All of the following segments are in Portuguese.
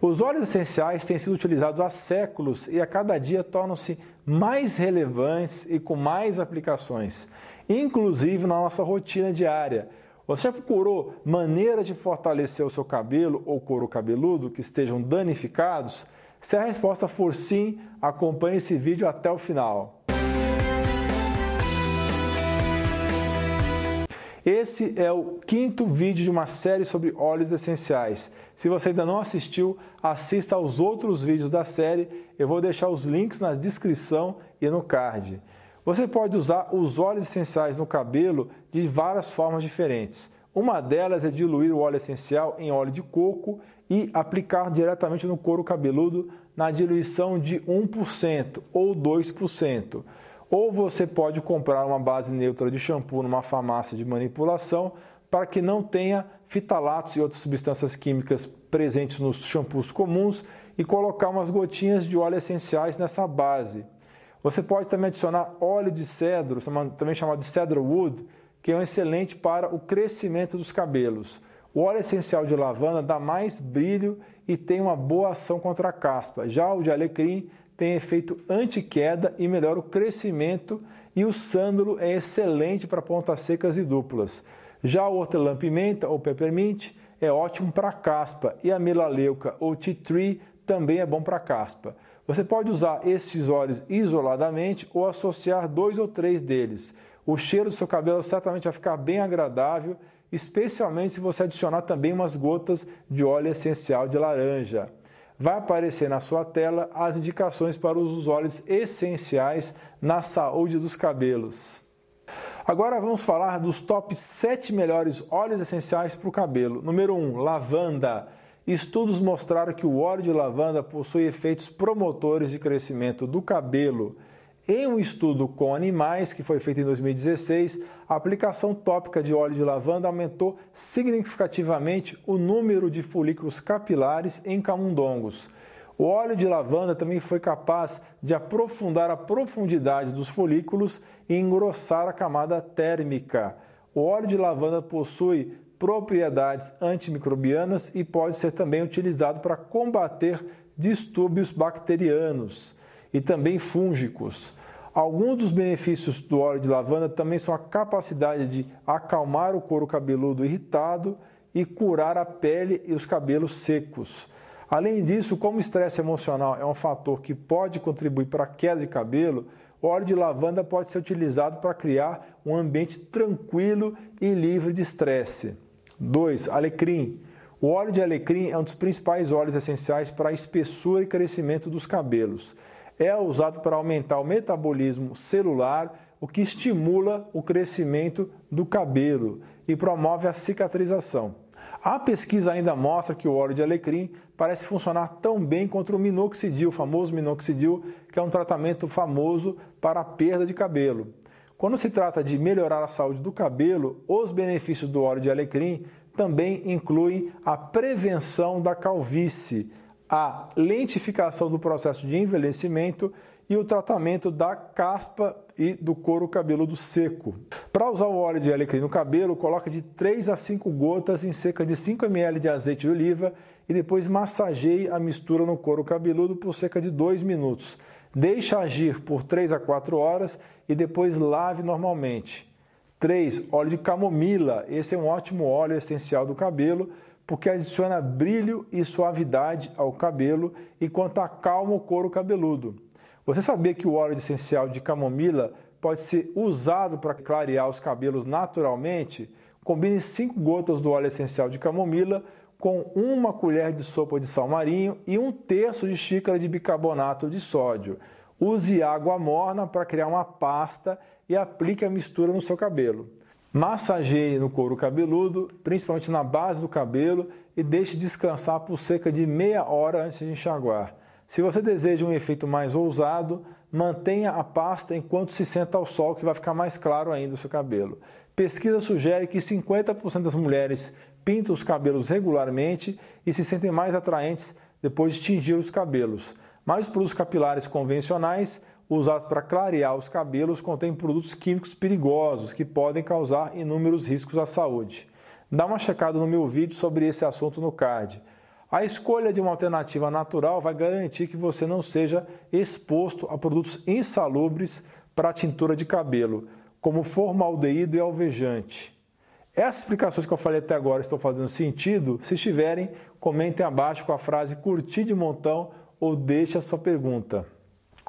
Os óleos essenciais têm sido utilizados há séculos e a cada dia tornam-se mais relevantes e com mais aplicações, inclusive na nossa rotina diária. Você já procurou maneiras de fortalecer o seu cabelo ou couro cabeludo que estejam danificados? Se a resposta for sim, acompanhe esse vídeo até o final. Esse é o quinto vídeo de uma série sobre óleos essenciais. Se você ainda não assistiu, assista aos outros vídeos da série. Eu vou deixar os links na descrição e no card. Você pode usar os óleos essenciais no cabelo de várias formas diferentes. Uma delas é diluir o óleo essencial em óleo de coco e aplicar diretamente no couro cabeludo na diluição de 1% ou 2%. Ou você pode comprar uma base neutra de shampoo numa farmácia de manipulação para que não tenha fitalatos e outras substâncias químicas presentes nos shampoos comuns e colocar umas gotinhas de óleo essenciais nessa base. Você pode também adicionar óleo de cedro, também chamado de cedro wood, que é um excelente para o crescimento dos cabelos. O óleo essencial de lavanda dá mais brilho e tem uma boa ação contra a caspa. Já o de alecrim tem efeito anti-queda e melhora o crescimento, e o sândalo é excelente para pontas secas e duplas. Já o hortelã-pimenta ou peppermint é ótimo para caspa e a melaleuca ou tea tree também é bom para caspa. Você pode usar esses óleos isoladamente ou associar dois ou três deles. O cheiro do seu cabelo certamente vai ficar bem agradável, especialmente se você adicionar também umas gotas de óleo essencial de laranja vai aparecer na sua tela as indicações para os óleos essenciais na saúde dos cabelos. Agora vamos falar dos top 7 melhores óleos essenciais para o cabelo. Número 1, lavanda. Estudos mostraram que o óleo de lavanda possui efeitos promotores de crescimento do cabelo. Em um estudo com animais que foi feito em 2016, a aplicação tópica de óleo de lavanda aumentou significativamente o número de folículos capilares em camundongos. O óleo de lavanda também foi capaz de aprofundar a profundidade dos folículos e engrossar a camada térmica. O óleo de lavanda possui propriedades antimicrobianas e pode ser também utilizado para combater distúrbios bacterianos e também fúngicos. Alguns dos benefícios do óleo de lavanda também são a capacidade de acalmar o couro cabeludo irritado e curar a pele e os cabelos secos. Além disso, como o estresse emocional é um fator que pode contribuir para a queda de cabelo, o óleo de lavanda pode ser utilizado para criar um ambiente tranquilo e livre de estresse. 2. Alecrim. O óleo de alecrim é um dos principais óleos essenciais para a espessura e crescimento dos cabelos é usado para aumentar o metabolismo celular, o que estimula o crescimento do cabelo e promove a cicatrização. A pesquisa ainda mostra que o óleo de alecrim parece funcionar tão bem contra o minoxidil, o famoso minoxidil, que é um tratamento famoso para a perda de cabelo. Quando se trata de melhorar a saúde do cabelo, os benefícios do óleo de alecrim também incluem a prevenção da calvície, a lentificação do processo de envelhecimento e o tratamento da caspa e do couro cabeludo seco. Para usar o óleo de alecrim no cabelo, coloque de 3 a 5 gotas em cerca de 5 ml de azeite de oliva e depois massageie a mistura no couro cabeludo por cerca de 2 minutos. Deixe agir por 3 a 4 horas e depois lave normalmente. 3. Óleo de camomila. Esse é um ótimo óleo essencial do cabelo porque adiciona brilho e suavidade ao cabelo enquanto acalma o couro cabeludo. Você sabia que o óleo essencial de camomila pode ser usado para clarear os cabelos naturalmente? Combine 5 gotas do óleo essencial de camomila com uma colher de sopa de sal marinho e um terço de xícara de bicarbonato de sódio. Use água morna para criar uma pasta e aplique a mistura no seu cabelo. Massageie no couro cabeludo, principalmente na base do cabelo, e deixe descansar por cerca de meia hora antes de enxaguar. Se você deseja um efeito mais ousado, mantenha a pasta enquanto se senta ao sol, que vai ficar mais claro ainda o seu cabelo. Pesquisa sugere que 50% das mulheres pintam os cabelos regularmente e se sentem mais atraentes depois de tingir os cabelos. Mas os produtos capilares convencionais usados para clarear os cabelos contêm produtos químicos perigosos que podem causar inúmeros riscos à saúde. Dá uma checada no meu vídeo sobre esse assunto no card. A escolha de uma alternativa natural vai garantir que você não seja exposto a produtos insalubres para a tintura de cabelo, como formaldeído e alvejante. Essas explicações que eu falei até agora estão fazendo sentido? Se estiverem, comentem abaixo com a frase curti de montão ou deixe a sua pergunta.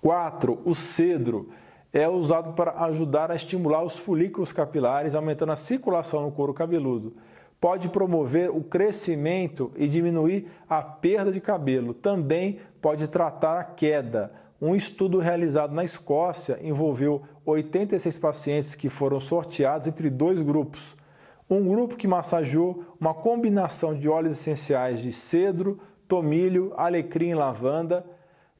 4. O cedro é usado para ajudar a estimular os folículos capilares, aumentando a circulação no couro cabeludo pode promover o crescimento e diminuir a perda de cabelo. Também pode tratar a queda. Um estudo realizado na Escócia envolveu 86 pacientes que foram sorteados entre dois grupos. Um grupo que massageou uma combinação de óleos essenciais de cedro, tomilho, alecrim e lavanda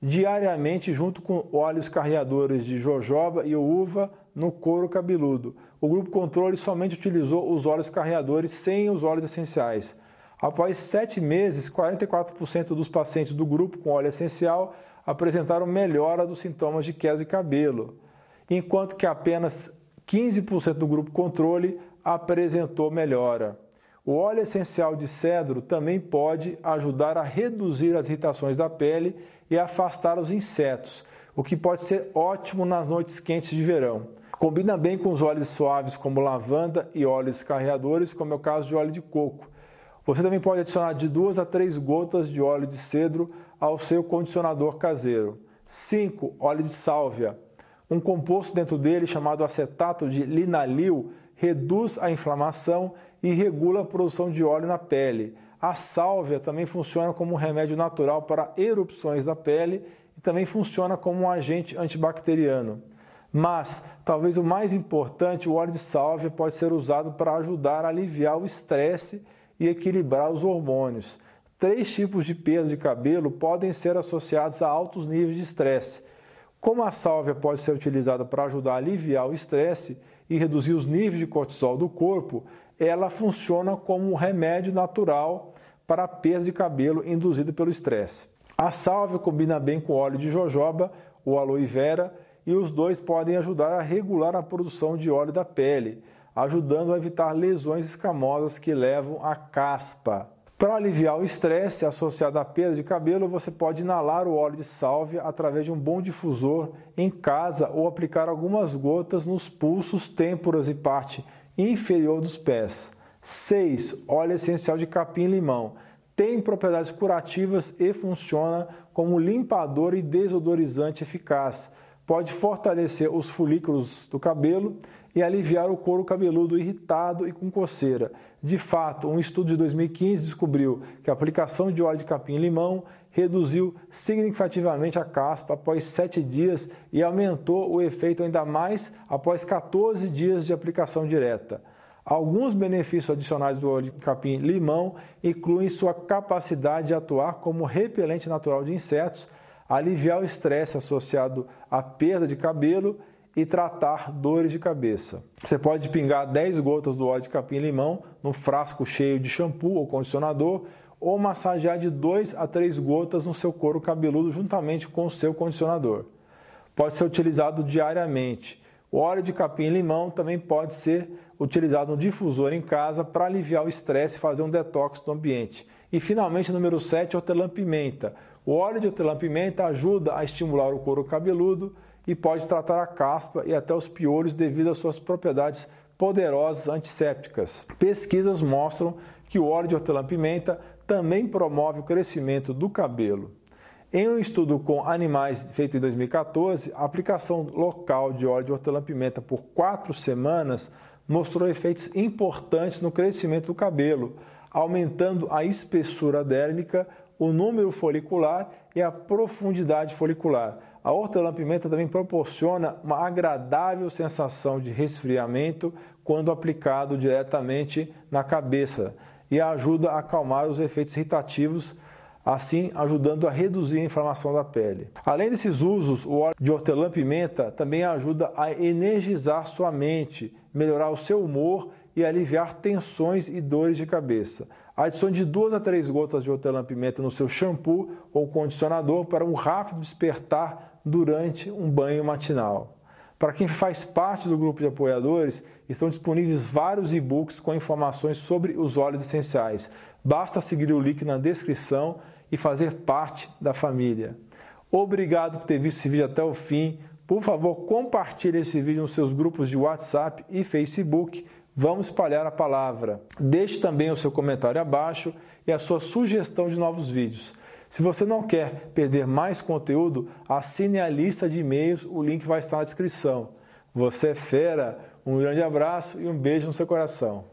diariamente junto com óleos carreadores de jojoba e uva no couro cabeludo. O grupo controle somente utilizou os óleos carreadores sem os óleos essenciais. Após sete meses, 44% dos pacientes do grupo com óleo essencial apresentaram melhora dos sintomas de queda de cabelo, enquanto que apenas 15% do grupo controle apresentou melhora. O óleo essencial de cedro também pode ajudar a reduzir as irritações da pele e afastar os insetos, o que pode ser ótimo nas noites quentes de verão. Combina bem com os óleos suaves como lavanda e óleos carreadores, como é o caso de óleo de coco. Você também pode adicionar de duas a três gotas de óleo de cedro ao seu condicionador caseiro. 5. Óleo de sálvia. Um composto dentro dele chamado acetato de linalil reduz a inflamação e regula a produção de óleo na pele. A sálvia também funciona como um remédio natural para erupções da pele e também funciona como um agente antibacteriano. Mas, talvez o mais importante, o óleo de sálvia pode ser usado para ajudar a aliviar o estresse e equilibrar os hormônios. Três tipos de perda de cabelo podem ser associados a altos níveis de estresse. Como a sálvia pode ser utilizada para ajudar a aliviar o estresse e reduzir os níveis de cortisol do corpo, ela funciona como um remédio natural para a perda de cabelo induzida pelo estresse. A sálvia combina bem com óleo de jojoba ou aloe vera e os dois podem ajudar a regular a produção de óleo da pele, ajudando a evitar lesões escamosas que levam à caspa. Para aliviar o estresse associado à perda de cabelo, você pode inalar o óleo de sálvia através de um bom difusor em casa ou aplicar algumas gotas nos pulsos, têmporas e parte inferior dos pés. 6. Óleo essencial de capim-limão. Tem propriedades curativas e funciona como limpador e desodorizante eficaz pode fortalecer os folículos do cabelo e aliviar o couro cabeludo irritado e com coceira. De fato, um estudo de 2015 descobriu que a aplicação de óleo de capim-limão reduziu significativamente a caspa após 7 dias e aumentou o efeito ainda mais após 14 dias de aplicação direta. Alguns benefícios adicionais do óleo de capim-limão incluem sua capacidade de atuar como repelente natural de insetos, aliviar o estresse associado à perda de cabelo e tratar dores de cabeça. Você pode pingar 10 gotas do óleo de capim-limão no frasco cheio de shampoo ou condicionador ou massagear de 2 a 3 gotas no seu couro cabeludo juntamente com o seu condicionador. Pode ser utilizado diariamente. O óleo de capim-limão também pode ser utilizado no difusor em casa para aliviar o estresse e fazer um detox do ambiente. E finalmente, número 7, hortelã-pimenta. O óleo de hortelã-pimenta ajuda a estimular o couro cabeludo e pode tratar a caspa e até os piolhos devido às suas propriedades poderosas antissépticas. Pesquisas mostram que o óleo de hortelã-pimenta também promove o crescimento do cabelo. Em um estudo com animais feito em 2014, a aplicação local de óleo de hortelã-pimenta por quatro semanas mostrou efeitos importantes no crescimento do cabelo, aumentando a espessura dérmica, o número folicular e a profundidade folicular. A hortelã-pimenta também proporciona uma agradável sensação de resfriamento quando aplicado diretamente na cabeça e ajuda a acalmar os efeitos irritativos, assim ajudando a reduzir a inflamação da pele. Além desses usos, o óleo de hortelã-pimenta também ajuda a energizar sua mente, melhorar o seu humor e aliviar tensões e dores de cabeça. Adicione de duas a três gotas de hortelã-pimenta no seu shampoo ou condicionador para um rápido despertar durante um banho matinal. Para quem faz parte do grupo de apoiadores, estão disponíveis vários e-books com informações sobre os óleos essenciais. Basta seguir o link na descrição e fazer parte da família. Obrigado por ter visto esse vídeo até o fim. Por favor, compartilhe esse vídeo nos seus grupos de WhatsApp e Facebook. Vamos espalhar a palavra. Deixe também o seu comentário abaixo e a sua sugestão de novos vídeos. Se você não quer perder mais conteúdo, assine a lista de e-mails, o link vai estar na descrição. Você é fera, um grande abraço e um beijo no seu coração.